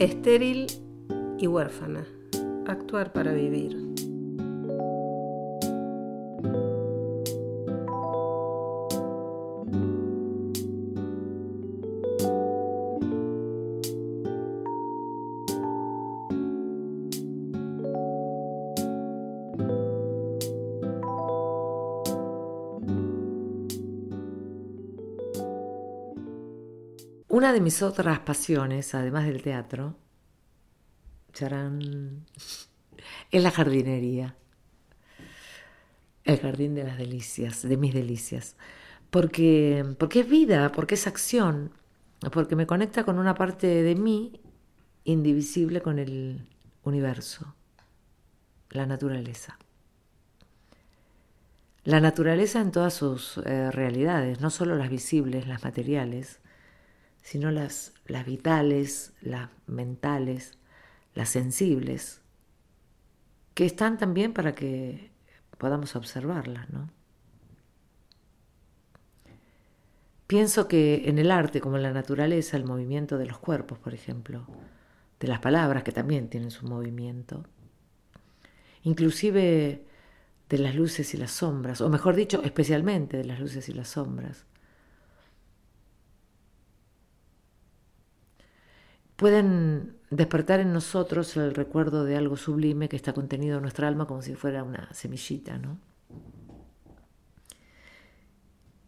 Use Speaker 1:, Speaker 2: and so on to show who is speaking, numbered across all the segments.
Speaker 1: Estéril y huérfana. Actuar para vivir.
Speaker 2: Una de mis otras pasiones, además del teatro, charán, es la jardinería. El jardín de las delicias, de mis delicias. Porque, porque es vida, porque es acción, porque me conecta con una parte de mí indivisible con el universo, la naturaleza. La naturaleza en todas sus eh, realidades, no solo las visibles, las materiales, sino las, las vitales, las mentales, las sensibles, que están también para que podamos observarlas, ¿no? Pienso que en el arte, como en la naturaleza, el movimiento de los cuerpos, por ejemplo, de las palabras que también tienen su movimiento, inclusive de las luces y las sombras, o mejor dicho, especialmente de las luces y las sombras, pueden despertar en nosotros el recuerdo de algo sublime que está contenido en nuestra alma como si fuera una semillita, ¿no?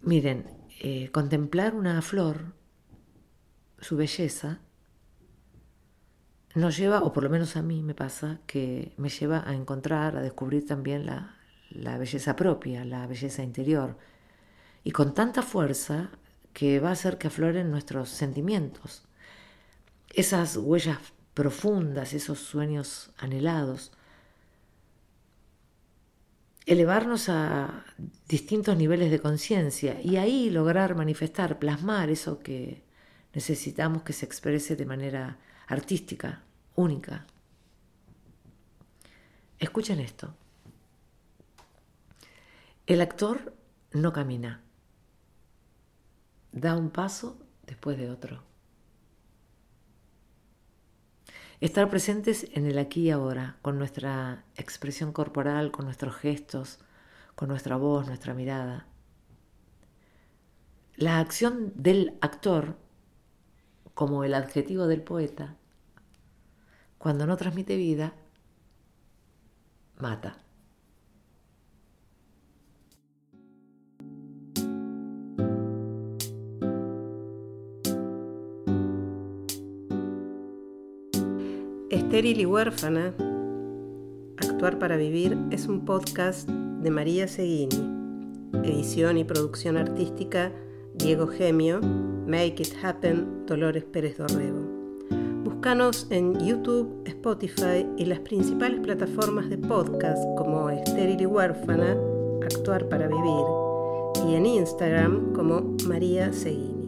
Speaker 2: Miren, eh, contemplar una flor, su belleza, nos lleva, o por lo menos a mí me pasa, que me lleva a encontrar, a descubrir también la, la belleza propia, la belleza interior, y con tanta fuerza que va a hacer que afloren nuestros sentimientos esas huellas profundas, esos sueños anhelados, elevarnos a distintos niveles de conciencia y ahí lograr manifestar, plasmar eso que necesitamos que se exprese de manera artística, única. Escuchen esto. El actor no camina, da un paso después de otro. Estar presentes en el aquí y ahora, con nuestra expresión corporal, con nuestros gestos, con nuestra voz, nuestra mirada. La acción del actor, como el adjetivo del poeta, cuando no transmite vida, mata.
Speaker 1: Estéril y huérfana, Actuar para Vivir es un podcast de María Seguini. Edición y producción artística Diego Gemio. Make It Happen Dolores Pérez Dorrego. Búscanos en YouTube, Spotify y las principales plataformas de podcast como Estéril y huérfana, Actuar para Vivir y en Instagram como María Seguini.